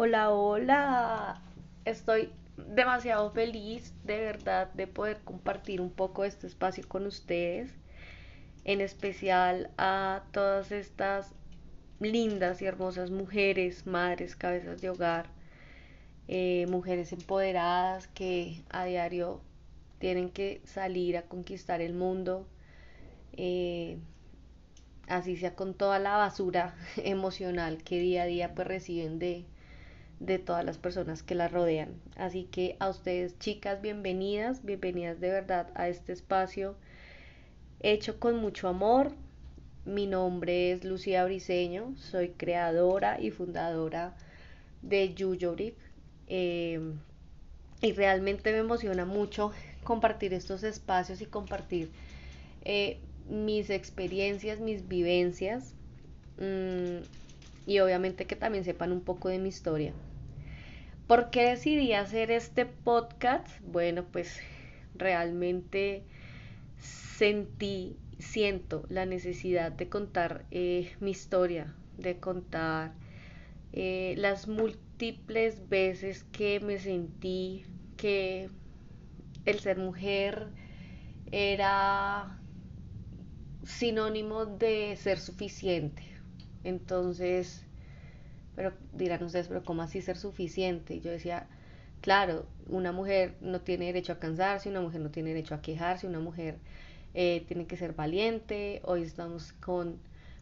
Hola, hola. Estoy demasiado feliz de verdad de poder compartir un poco este espacio con ustedes, en especial a todas estas lindas y hermosas mujeres, madres, cabezas de hogar, eh, mujeres empoderadas que a diario tienen que salir a conquistar el mundo, eh, así sea con toda la basura emocional que día a día pues reciben de, de todas las personas que la rodean. Así que a ustedes chicas, bienvenidas, bienvenidas de verdad a este espacio hecho con mucho amor. Mi nombre es Lucía Briseño, soy creadora y fundadora de Yuyoric eh, y realmente me emociona mucho compartir estos espacios y compartir eh, mis experiencias, mis vivencias mmm, y obviamente que también sepan un poco de mi historia. ¿Por qué decidí hacer este podcast? Bueno, pues realmente sentí, siento la necesidad de contar eh, mi historia, de contar eh, las múltiples veces que me sentí que el ser mujer era sinónimo de ser suficiente. Entonces, pero dirán ustedes, pero ¿cómo así ser suficiente? Yo decía, claro, una mujer no tiene derecho a cansarse, una mujer no tiene derecho a quejarse, una mujer eh, tiene que ser valiente. Hoy estamos con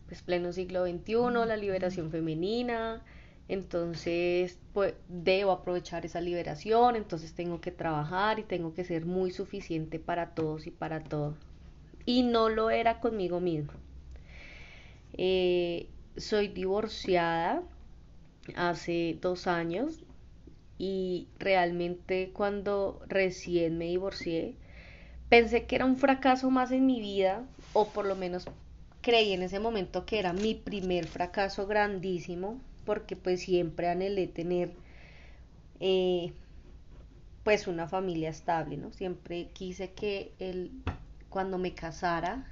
pues, pleno siglo XXI, la liberación femenina. Entonces, pues debo aprovechar esa liberación, entonces tengo que trabajar y tengo que ser muy suficiente para todos y para todo. Y no lo era conmigo misma. Eh, soy divorciada, hace dos años y realmente cuando recién me divorcié pensé que era un fracaso más en mi vida o por lo menos creí en ese momento que era mi primer fracaso grandísimo porque pues siempre anhelé tener eh, pues una familia estable, ¿no? Siempre quise que él cuando me casara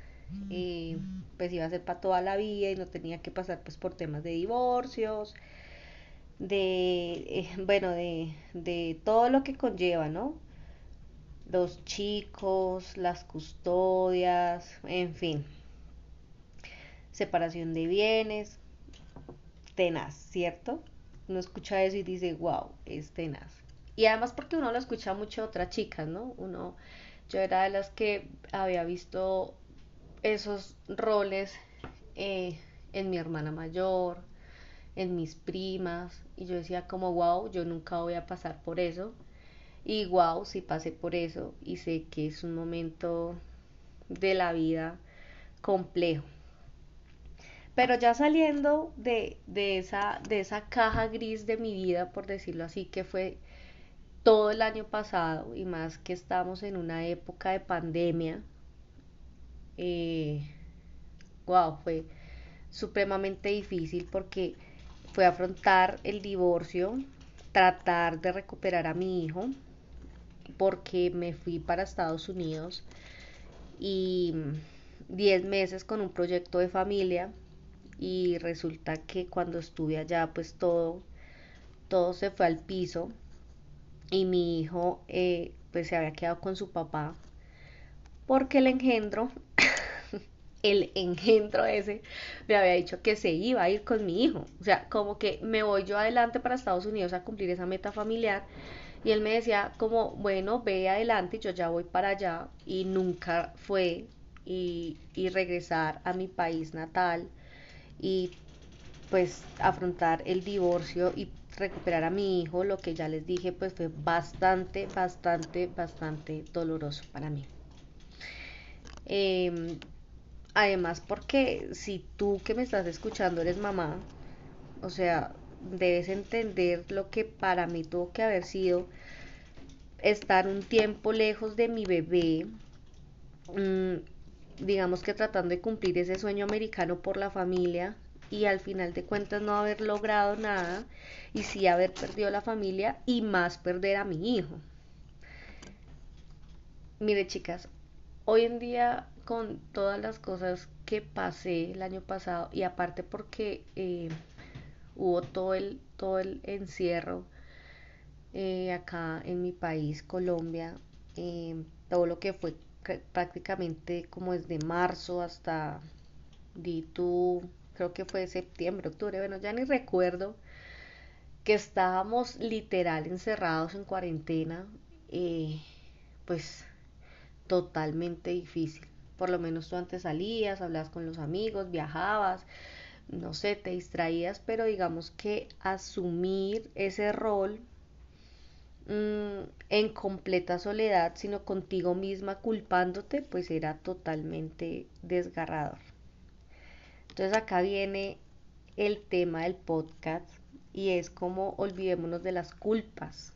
eh, pues iba a ser para toda la vida y no tenía que pasar pues por temas de divorcios, de, eh, bueno, de, de todo lo que conlleva, ¿no? Los chicos, las custodias, en fin. Separación de bienes, tenaz, ¿cierto? Uno escucha eso y dice, wow, es tenaz. Y además porque uno lo escucha mucho a otras chicas, ¿no? Uno, yo era de las que había visto esos roles eh, en mi hermana mayor, en mis primas y yo decía como wow, yo nunca voy a pasar por eso y wow, si pasé por eso y sé que es un momento de la vida complejo. Pero ya saliendo de, de, esa, de esa caja gris de mi vida, por decirlo así, que fue todo el año pasado y más que estamos en una época de pandemia, eh, wow, fue supremamente difícil porque fue afrontar el divorcio, tratar de recuperar a mi hijo, porque me fui para Estados Unidos y 10 meses con un proyecto de familia y resulta que cuando estuve allá pues todo todo se fue al piso y mi hijo eh, pues se había quedado con su papá porque el engendro el engendro ese me había dicho que se iba a ir con mi hijo. O sea, como que me voy yo adelante para Estados Unidos a cumplir esa meta familiar. Y él me decía como, bueno, ve adelante, yo ya voy para allá. Y nunca fue y, regresar a mi país natal y pues afrontar el divorcio y recuperar a mi hijo, lo que ya les dije, pues fue bastante, bastante, bastante doloroso para mí. Eh, Además, porque si tú que me estás escuchando eres mamá, o sea, debes entender lo que para mí tuvo que haber sido estar un tiempo lejos de mi bebé, mmm, digamos que tratando de cumplir ese sueño americano por la familia y al final de cuentas no haber logrado nada y sí haber perdido la familia y más perder a mi hijo. Mire chicas, hoy en día con todas las cosas que pasé el año pasado y aparte porque eh, hubo todo el todo el encierro eh, acá en mi país, Colombia, eh, todo lo que fue prácticamente como desde marzo hasta di tú, creo que fue septiembre, octubre, bueno, ya ni recuerdo que estábamos literal encerrados en cuarentena, eh, pues totalmente difícil. Por lo menos tú antes salías, hablabas con los amigos, viajabas, no sé, te distraías, pero digamos que asumir ese rol mm, en completa soledad, sino contigo misma culpándote, pues era totalmente desgarrador. Entonces acá viene el tema del podcast y es como olvidémonos de las culpas.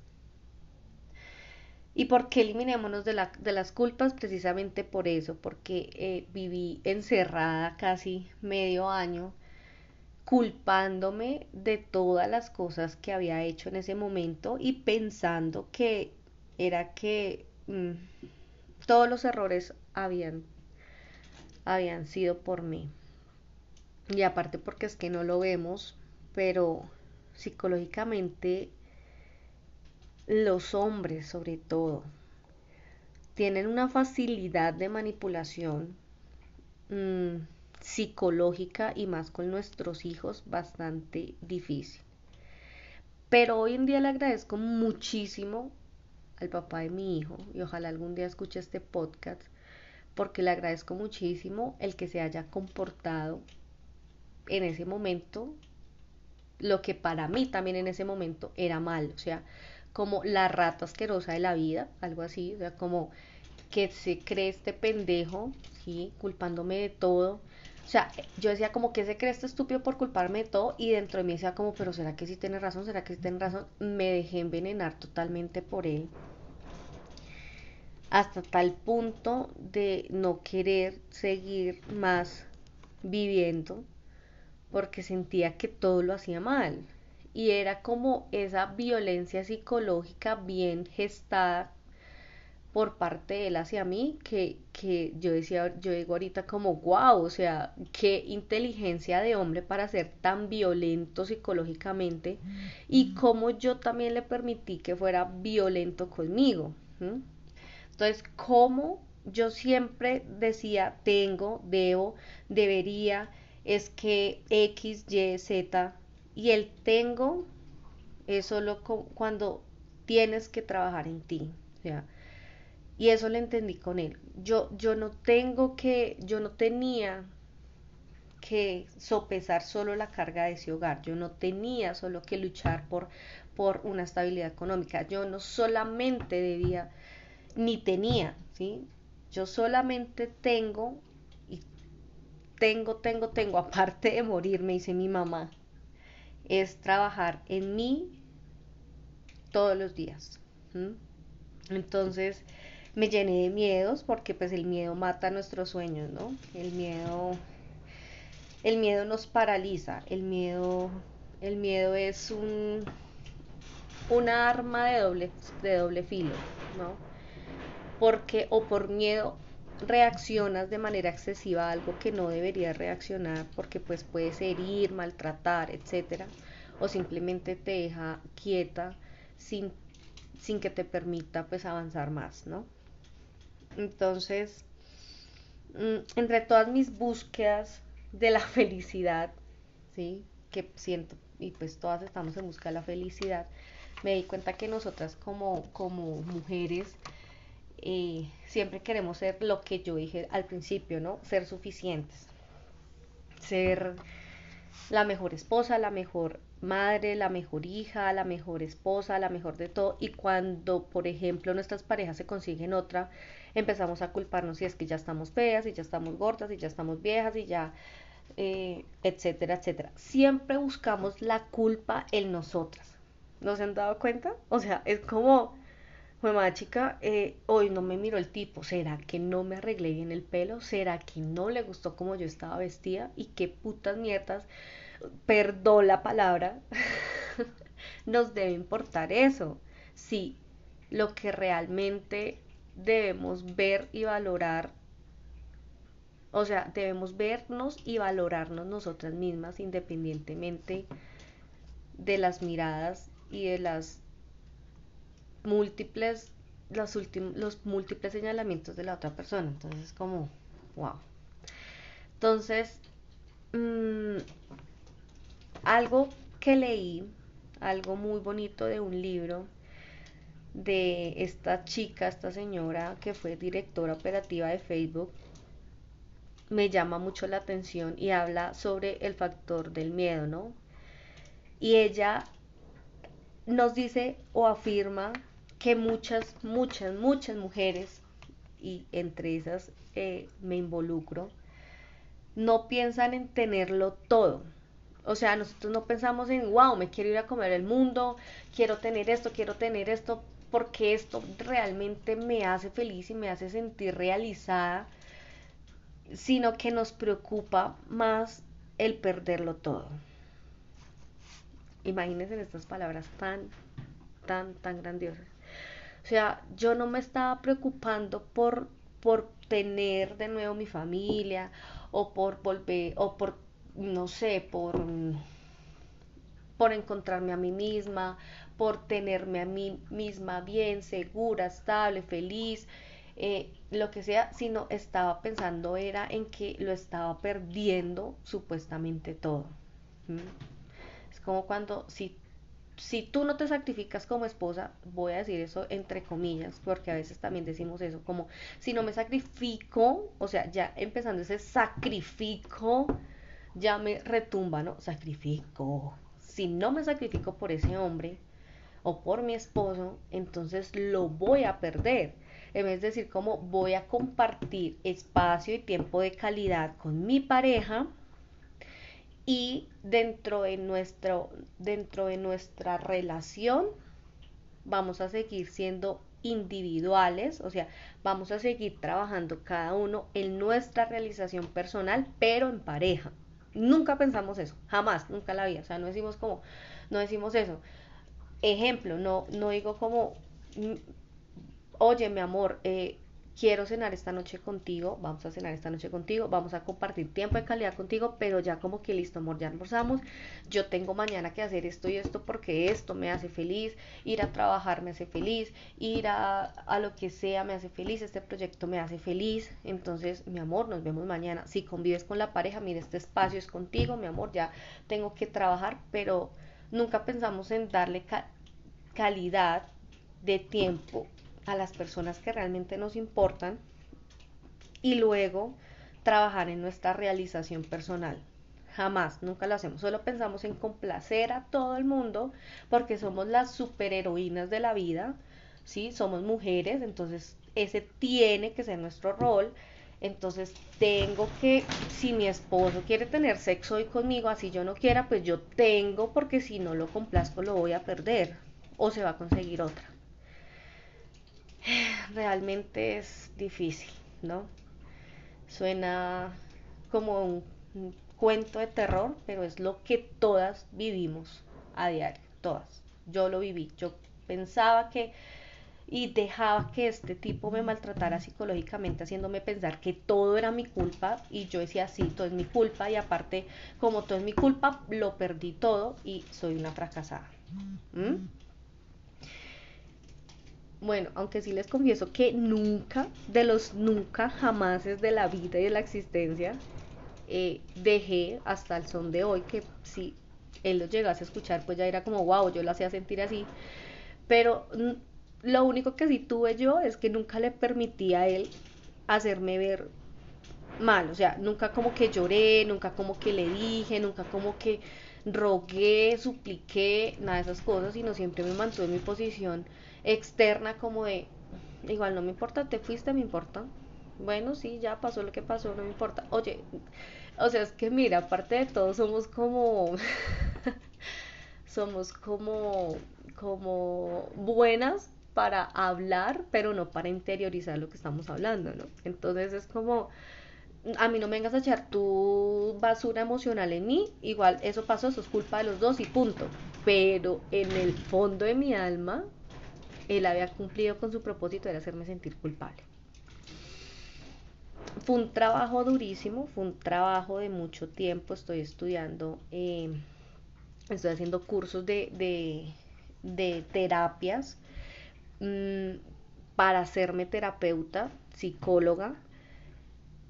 ¿Y por qué eliminémonos de, de las culpas? Precisamente por eso, porque eh, viví encerrada casi medio año culpándome de todas las cosas que había hecho en ese momento y pensando que era que mm, todos los errores habían, habían sido por mí. Y aparte porque es que no lo vemos, pero psicológicamente los hombres sobre todo tienen una facilidad de manipulación mm, psicológica y más con nuestros hijos bastante difícil. Pero hoy en día le agradezco muchísimo al papá de mi hijo y ojalá algún día escuche este podcast porque le agradezco muchísimo el que se haya comportado en ese momento lo que para mí también en ese momento era mal, o sea, como la rata asquerosa de la vida, algo así, o sea, como que se cree este pendejo, ¿sí? Culpándome de todo. O sea, yo decía como que se cree este estúpido por culparme de todo y dentro de mí decía como, pero ¿será que sí tiene razón? ¿Será que sí tiene razón? Me dejé envenenar totalmente por él. Hasta tal punto de no querer seguir más viviendo porque sentía que todo lo hacía mal. Y era como esa violencia psicológica bien gestada por parte de él hacia mí, que, que yo decía, yo digo ahorita como, wow, o sea, qué inteligencia de hombre para ser tan violento psicológicamente y cómo yo también le permití que fuera violento conmigo. Entonces, cómo yo siempre decía, tengo, debo, debería, es que X, Y, Z y el tengo es solo cuando tienes que trabajar en ti. y eso lo entendí con él. Yo, yo no tengo que, yo no tenía que sopesar solo la carga de ese hogar. Yo no tenía solo que luchar por, por una estabilidad económica. Yo no solamente debía, ni tenía, ¿sí? Yo solamente tengo tengo, tengo, tengo, aparte de morir, me dice mi mamá, es trabajar en mí todos los días. Entonces me llené de miedos porque pues el miedo mata nuestros sueños, ¿no? El miedo, el miedo nos paraliza, el miedo, el miedo es un, arma de doble, de doble filo, ¿no? Porque o por miedo reaccionas de manera excesiva a algo que no deberías reaccionar porque pues puedes herir, maltratar, etcétera, o simplemente te deja quieta sin, sin que te permita pues avanzar más, ¿no? Entonces, mm, entre todas mis búsquedas de la felicidad, ¿sí? Que siento, y pues todas estamos en busca de la felicidad, me di cuenta que nosotras como, como mujeres, siempre queremos ser lo que yo dije al principio, ¿no? Ser suficientes. Ser la mejor esposa, la mejor madre, la mejor hija, la mejor esposa, la mejor de todo. Y cuando, por ejemplo, nuestras parejas se consiguen otra, empezamos a culparnos si es que ya estamos feas, y ya estamos gordas, y ya estamos viejas, y ya, eh, etcétera, etcétera. Siempre buscamos la culpa en nosotras. ¿No se han dado cuenta? O sea, es como Mamá chica, eh, hoy no me miró el tipo. ¿Será que no me arreglé bien el pelo? ¿Será que no le gustó como yo estaba vestida? Y qué putas mierdas, perdón la palabra, nos debe importar eso. Sí, lo que realmente debemos ver y valorar, o sea, debemos vernos y valorarnos nosotras mismas independientemente de las miradas y de las múltiples los, los múltiples señalamientos de la otra persona. Entonces, como, wow. Entonces, mm, algo que leí, algo muy bonito de un libro de esta chica, esta señora que fue directora operativa de Facebook, me llama mucho la atención y habla sobre el factor del miedo, ¿no? Y ella nos dice o afirma que muchas, muchas, muchas mujeres, y entre esas eh, me involucro, no piensan en tenerlo todo. O sea, nosotros no pensamos en, wow, me quiero ir a comer el mundo, quiero tener esto, quiero tener esto, porque esto realmente me hace feliz y me hace sentir realizada, sino que nos preocupa más el perderlo todo. Imagínense estas palabras tan, tan, tan grandiosas. O sea, yo no me estaba preocupando por, por tener de nuevo mi familia o por volver, o por, no sé, por, por encontrarme a mí misma, por tenerme a mí misma bien, segura, estable, feliz, eh, lo que sea, sino estaba pensando era en que lo estaba perdiendo supuestamente todo. Es como cuando si si tú no te sacrificas como esposa, voy a decir eso entre comillas, porque a veces también decimos eso, como si no me sacrifico, o sea, ya empezando ese sacrifico, ya me retumba, ¿no? Sacrifico. Si no me sacrifico por ese hombre o por mi esposo, entonces lo voy a perder. En vez de decir como voy a compartir espacio y tiempo de calidad con mi pareja, y dentro de, nuestro, dentro de nuestra relación vamos a seguir siendo individuales, o sea, vamos a seguir trabajando cada uno en nuestra realización personal, pero en pareja. Nunca pensamos eso, jamás, nunca la vida, o sea, no decimos como, no decimos eso. Ejemplo, no, no digo como, mm, oye, mi amor, eh, quiero cenar esta noche contigo, vamos a cenar esta noche contigo, vamos a compartir tiempo de calidad contigo, pero ya como que listo, amor, ya almorzamos, yo tengo mañana que hacer esto y esto porque esto me hace feliz, ir a trabajar me hace feliz, ir a, a lo que sea me hace feliz, este proyecto me hace feliz, entonces mi amor, nos vemos mañana, si convives con la pareja, mira, este espacio es contigo, mi amor, ya tengo que trabajar, pero nunca pensamos en darle calidad de tiempo a las personas que realmente nos importan y luego trabajar en nuestra realización personal. Jamás, nunca lo hacemos. Solo pensamos en complacer a todo el mundo porque somos las superheroínas de la vida, ¿sí? Somos mujeres, entonces ese tiene que ser nuestro rol. Entonces tengo que, si mi esposo quiere tener sexo hoy conmigo, así yo no quiera, pues yo tengo porque si no lo complazco lo voy a perder o se va a conseguir otra realmente es difícil, ¿no? Suena como un, cuento de terror, pero es lo que todas vivimos a diario, todas. Yo lo viví, yo pensaba que y dejaba que este tipo me maltratara psicológicamente, haciéndome pensar que todo era mi culpa y yo decía, sí, todo es mi culpa y aparte, como todo es mi culpa, lo perdí todo y soy una fracasada. ¿Mm? Bueno, aunque sí les confieso que nunca, de los nunca, jamás de la vida y de la existencia, eh, dejé hasta el son de hoy que si él lo llegase a escuchar, pues ya era como, wow, yo lo hacía sentir así. Pero lo único que sí tuve yo es que nunca le permití a él hacerme ver mal, o sea, nunca como que lloré, nunca como que le dije, nunca como que rogué, supliqué, nada de esas cosas, sino siempre me mantuve en mi posición externa como de, igual no me importa, te fuiste, me importa. Bueno, sí, ya pasó lo que pasó, no me importa. Oye, o sea, es que mira, aparte de todo, somos como, somos como, como buenas para hablar, pero no para interiorizar lo que estamos hablando, ¿no? Entonces es como, a mí no me vengas a echar tu basura emocional en mí, igual eso pasó, eso es culpa de los dos y punto. Pero en el fondo de mi alma, él había cumplido con su propósito de hacerme sentir culpable. Fue un trabajo durísimo, fue un trabajo de mucho tiempo, estoy estudiando eh, estoy haciendo cursos de, de, terapias mm, para hacerme terapeuta, psicóloga.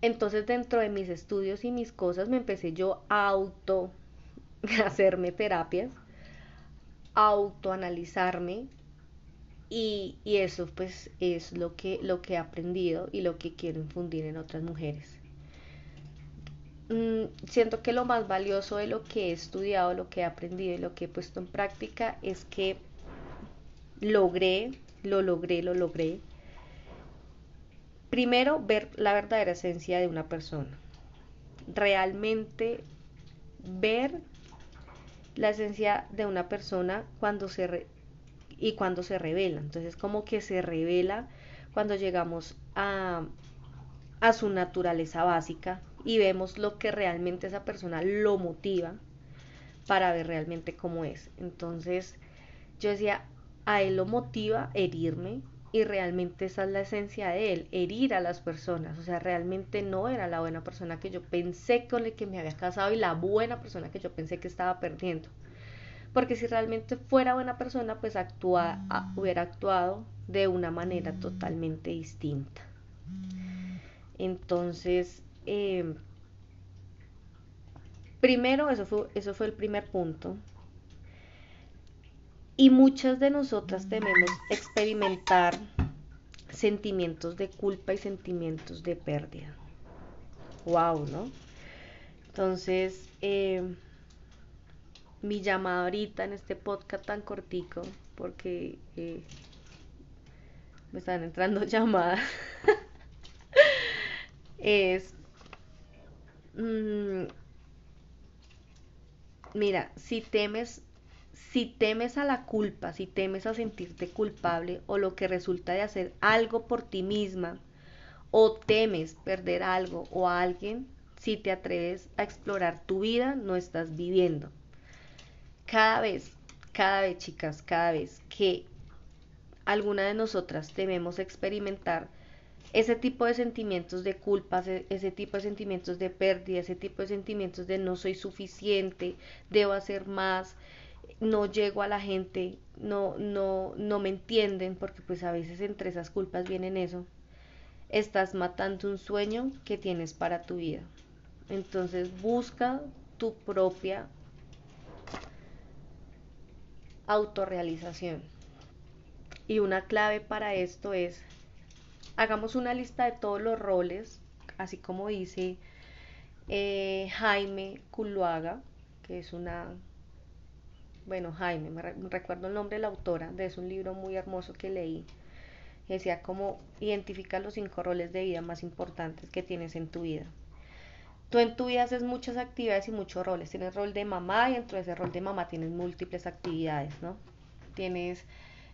Entonces dentro de mis estudios y mis cosas me empecé yo a auto hacerme terapias, autoanalizarme y, y eso pues es lo que, lo que he aprendido y lo que quiero infundir en otras mujeres. Mm, siento que lo más valioso de lo que he estudiado, lo que he aprendido y lo que he puesto en práctica es que logré, lo logré, lo logré. Primero, ver la verdadera esencia de una persona. Realmente ver la esencia de una persona cuando se y cuando se revela. Entonces, como que se revela cuando llegamos a, a su naturaleza básica, y vemos lo que realmente esa persona lo motiva para ver realmente cómo es. Entonces yo decía, a él lo motiva herirme y realmente esa es la esencia de él, herir a las personas. O sea, realmente no era la buena persona que yo pensé con la que me había casado y la buena persona que yo pensé que estaba perdiendo. Porque si realmente fuera buena persona, pues hubiera actuado de una manera totalmente distinta. Entonces, Em, primero, eso fue, eso fue el primer punto. Y muchas de nosotras tememos experimentar sentimientos de culpa y sentimientos de pérdida. Wow, ¿no? Entonces, em, mi llamada ahorita en este podcast tan cortico, porque eh, me están entrando llamadas, es Mm, mira, si temes, si temes a la culpa, si temes a sentirte culpable o lo que resulta de hacer algo por ti misma, o temes perder algo o a alguien, si te atreves a explorar tu vida, no estás viviendo. Cada vez, cada vez, chicas, cada vez que alguna de nosotras tememos experimentar ese tipo de sentimientos de culpa, ese tipo de sentimientos de pérdida, ese tipo de sentimientos de no soy suficiente, debo hacer más, no llego a la gente, no, no, no me entienden, porque pues a veces entre esas culpas vienen eso, estás matando un sueño que tienes para tu vida. Entonces busca tu propia autorrealización. Y una clave para esto es hagamos una lista de todos los roles, así como dice eh, Jaime Culuaga, que es una, bueno, Jaime, me, recuerdo el nombre de la autora, de es un libro muy hermoso que leí, decía como identifica los cinco roles de vida más importantes que tienes en tu vida. Tú en tu vida haces muchas actividades y muchos roles. Tienes rol de mamá y dentro de ese rol de mamá tienes múltiples actividades, ¿no? Tienes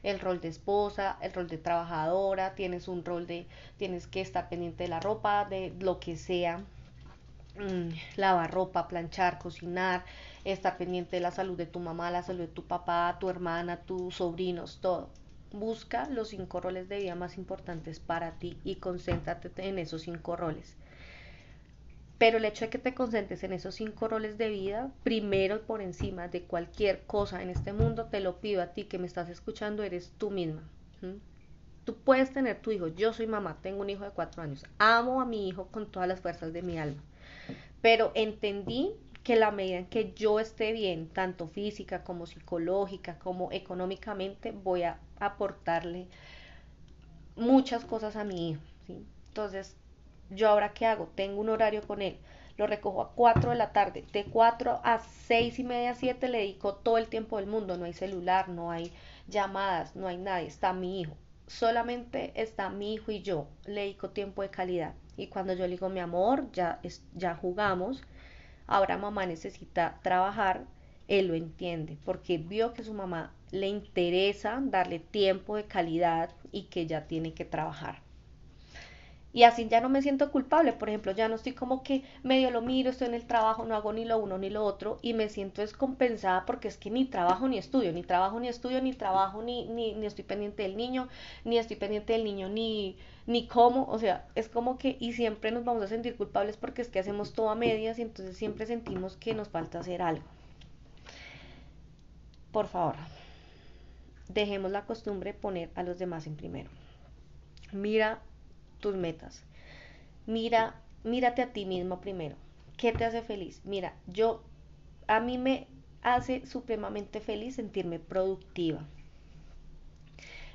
el rol de esposa, el rol de trabajadora, tienes un rol de, tienes que estar pendiente de la ropa, de lo que sea, mm, lavar ropa, planchar, cocinar, estar pendiente de la salud de tu mamá, la salud de tu papá, tu hermana, tus sobrinos, todo. Busca los cinco roles de vida más importantes para ti y concéntrate en esos cinco roles. Pero el hecho de que te concentres en esos cinco roles de vida, primero por encima de cualquier cosa en este mundo, te lo pido a ti que me estás escuchando, eres tú misma. Tú puedes tener tu hijo, yo soy mamá, tengo un hijo de cuatro años, amo a mi hijo con todas las fuerzas de mi alma, pero entendí que la medida en que yo esté bien, tanto física como psicológica, como económicamente, voy a aportarle muchas cosas a mi hijo. ¿sí? Entonces, yo ahora qué hago? Tengo un horario con él. Lo recojo a 4 de la tarde. De 4 a 6 y media, 7 le dedico todo el tiempo del mundo. No hay celular, no hay llamadas, no hay nadie. Está mi hijo. Solamente está mi hijo y yo. Le dedico tiempo de calidad. Y cuando yo le digo, mi amor, ya, ya jugamos. Ahora mamá necesita trabajar. Él lo entiende porque vio que su mamá le interesa darle tiempo de calidad y que ya tiene que trabajar. Y así ya no me siento culpable, por ejemplo, ya no estoy como que medio lo miro, estoy en el trabajo, no hago ni lo uno ni lo otro y me siento descompensada porque es que ni trabajo ni estudio, ni trabajo ni estudio, ni trabajo ni, ni, ni estoy pendiente del niño, ni estoy pendiente del niño ni, ni cómo, o sea, es como que y siempre nos vamos a sentir culpables porque es que hacemos todo a medias y entonces siempre sentimos que nos falta hacer algo. por favor, dejemos la costumbre de poner a los demás en primero. Mira tus metas. Mira, mírate a ti mismo primero. ¿Qué te hace feliz? Mira, yo a mí me hace supremamente feliz sentirme productiva.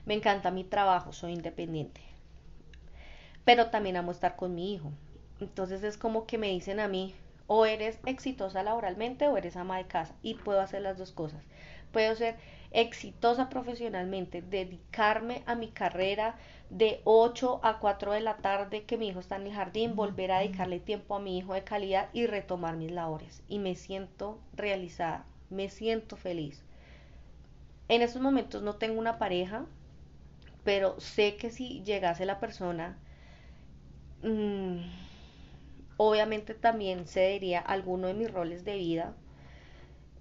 Me encanta mi trabajo, soy independiente. Pero también amo estar con mi hijo. Entonces es como que me dicen a mí, o eres exitosa laboralmente o eres ama de casa. Y puedo hacer las dos cosas. Puedo ser exitosa profesionalmente, dedicarme a mi carrera de 8 a 4 de la tarde que mi hijo está en el jardín, volver a dedicarle tiempo a mi hijo de calidad y retomar mis labores. Y me siento realizada, me siento feliz. En estos momentos no tengo una pareja, pero sé que si llegase la persona, mmm, obviamente también cedería alguno de mis roles de vida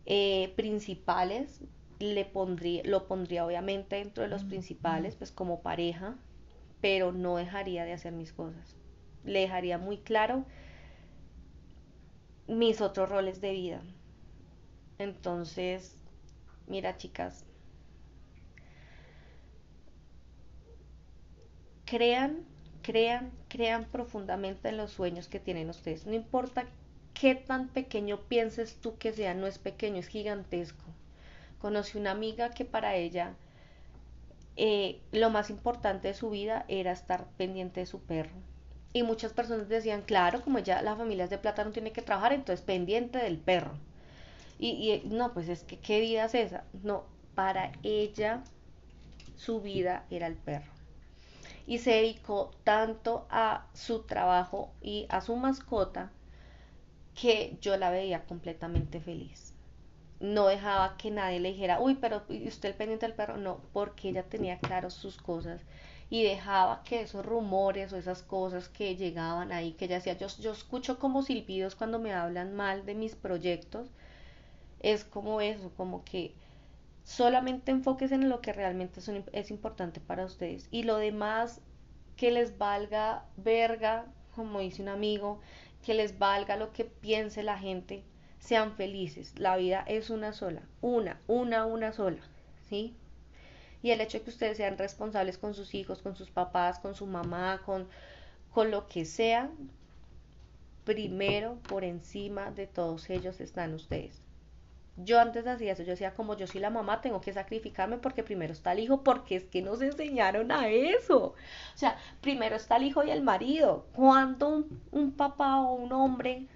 eh, principales, le pondría, lo pondría obviamente dentro de los principales, pues como pareja, pero no dejaría de hacer mis cosas. Le dejaría muy claro mis otros roles de vida. Entonces, mira chicas, crean, crean, crean profundamente en los sueños que tienen ustedes. No importa qué tan pequeño pienses tú que sea, no es pequeño, es gigantesco. Conocí una amiga que para ella eh, lo más importante de su vida era estar pendiente de su perro. Y muchas personas decían, claro, como ya la familia es de plata no tiene que trabajar, entonces pendiente del perro. Y, y no, pues es que, ¿qué vida es esa? No, para ella su vida era el perro. Y se dedicó tanto a su trabajo y a su mascota que yo la veía completamente feliz. No dejaba que nadie le dijera, uy, pero usted el pendiente del perro, no, porque ella tenía claro sus cosas y dejaba que esos rumores o esas cosas que llegaban ahí, que ella decía, yo, yo escucho como silbidos cuando me hablan mal de mis proyectos, es como eso, como que solamente enfoques en lo que realmente es importante para ustedes. Y lo demás que les valga verga, como dice un amigo, que les valga lo que piense la gente, sean felices. La vida es una sola, una, una, una sola, ¿sí? Y el hecho de que ustedes sean responsables con sus hijos, con sus papás, con su mamá, con, con lo que sea, primero por encima de todos ellos están ustedes. Yo antes hacía eso, yo decía como yo soy la mamá, tengo que sacrificarme porque primero está el hijo, porque es que nos enseñaron a eso. O sea, primero está el hijo y el marido. Cuando un, papá o un hombre,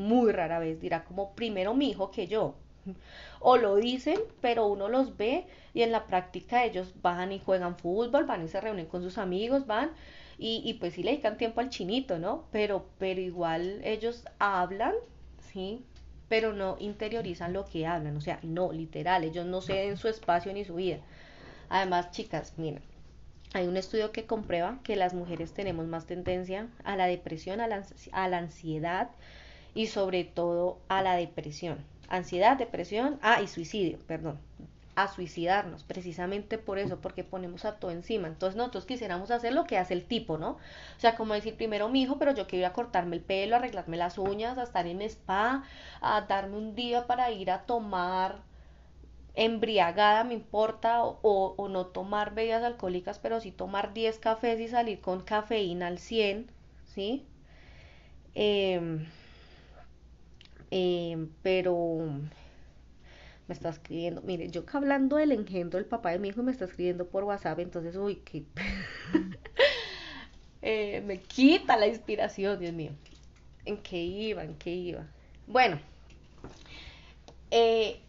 muy rara vez, dirá como primero mi hijo que yo. O lo dicen, pero uno los ve y en la práctica ellos van y juegan fútbol, van y se reúnen con sus amigos, van y, y pues sí le dedican tiempo al chinito, ¿no? Pero, pero igual ellos hablan, ¿sí? pero no interiorizan lo que hablan, o sea, no, literal, ellos no ceden su espacio ni su vida. Además, chicas, miren, hay un estudio que comprueba que las mujeres tenemos más tendencia a la depresión, a la, a la ansiedad y sobre todo a la depresión. Ansiedad, depresión, ah, y suicidio, perdón a suicidarnos, precisamente por eso, porque ponemos a todo encima. Entonces nosotros quisiéramos hacer lo que hace el tipo, ¿no? O sea, como decir primero mi hijo, pero yo quiero a cortarme el pelo, arreglarme las uñas, a estar en spa, a darme un día para ir a tomar embriagada, me importa, o, o no tomar bebidas alcohólicas, pero sí tomar 10 cafés y salir con cafeína al 100, ¿sí? Eh, eh, pero me está escribiendo, mire, yo hablando del engendro del papá de mi hijo me está escribiendo por WhatsApp, entonces, uy, que eh, me quita la inspiración, Dios mío. ¿En qué iba? ¿En qué iba? Bueno, eh,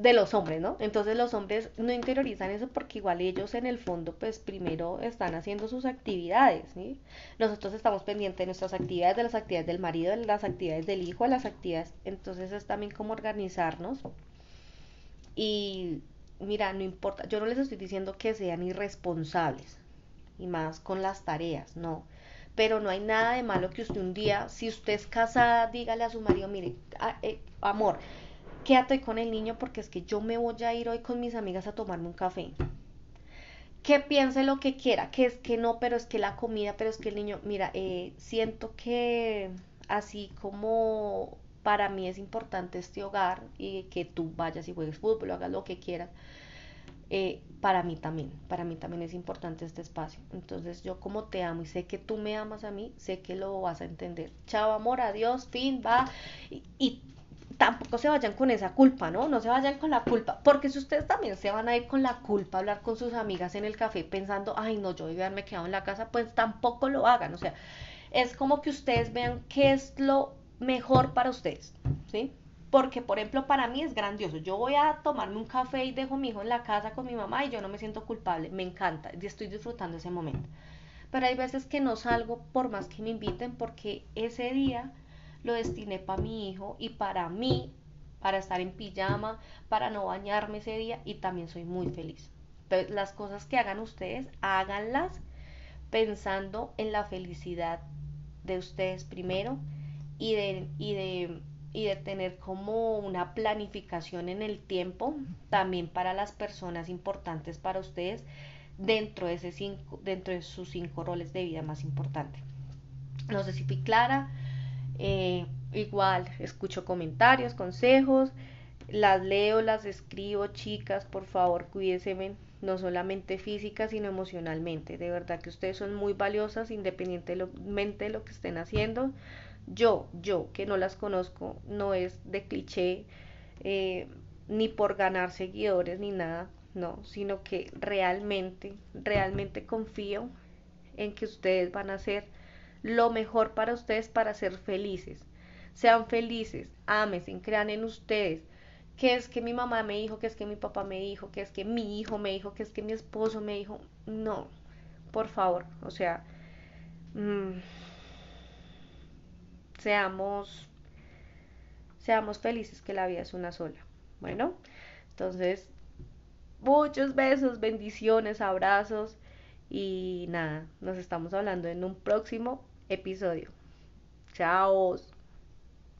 de los hombres, ¿no? Entonces los hombres no interiorizan eso porque igual ellos en el fondo pues primero están haciendo sus actividades, ¿sí? Nosotros estamos pendientes de nuestras actividades, de las actividades del marido, de las actividades del hijo, de las actividades, entonces es también como organizarnos y mira, no importa, yo no les estoy diciendo que sean irresponsables, y más con las tareas, no. Pero no hay nada de malo que usted un día, si usted es casada, dígale a su marido, mire, eh, amor, quédate con el niño porque es que yo me voy a ir hoy con mis amigas a tomarme un café. Que piense lo que quiera, que es que no, pero es que la comida, pero es que el niño, mira, eh, siento que así como para mí es importante este hogar y que tú vayas y juegues fútbol hagas lo que quieras. Eh, para mí también, para mí también es importante este espacio. Entonces yo como te amo y sé que tú me amas a mí, sé que lo vas a entender. Chao amor, adiós, fin, va. Y tampoco se vayan con esa culpa, ¿no? No se vayan con la culpa, porque si ustedes también se van a ir con la culpa a hablar con sus amigas en el café pensando, ay no, yo debí haberme quedado en la casa, pues tampoco lo hagan, o sea, es como que ustedes vean qué es lo mejor para ustedes, ¿sí? Porque, por ejemplo, para mí es grandioso. Yo voy a tomarme un café y dejo a mi hijo en la casa con mi mamá y yo no me siento culpable. Me encanta y estoy disfrutando ese momento. Pero hay veces que no salgo por más que me inviten porque ese día lo destiné para mi hijo y para mí, para estar en pijama, para no bañarme ese día y también soy muy feliz. Entonces, las cosas que hagan ustedes, háganlas pensando en la felicidad de ustedes primero y de, y de, y de tener como una planificación en el tiempo también para las personas importantes para ustedes dentro de, ese cinco, dentro de sus cinco roles de vida más importantes. No sé si fui clara. Eh, igual escucho comentarios, consejos, las leo, las escribo, chicas, por favor, cuídense, no solamente física, sino emocionalmente. De verdad que ustedes son muy valiosas independientemente de lo que estén haciendo. Yo, yo, que no las conozco, no es de cliché, eh, ni por ganar seguidores, ni nada, no, sino que realmente, realmente confío en que ustedes van a hacer lo mejor para ustedes para ser felices. Sean felices, amen, crean en ustedes. Que es que mi mamá me dijo, que es que mi papá me dijo, que es que mi hijo me dijo, que es que mi esposo me dijo. No, por favor, o sea, mmm, seamos, seamos felices, que la vida es una sola. Bueno, entonces, muchos besos, bendiciones, abrazos y nada, nos estamos hablando en un próximo episodio. Chao.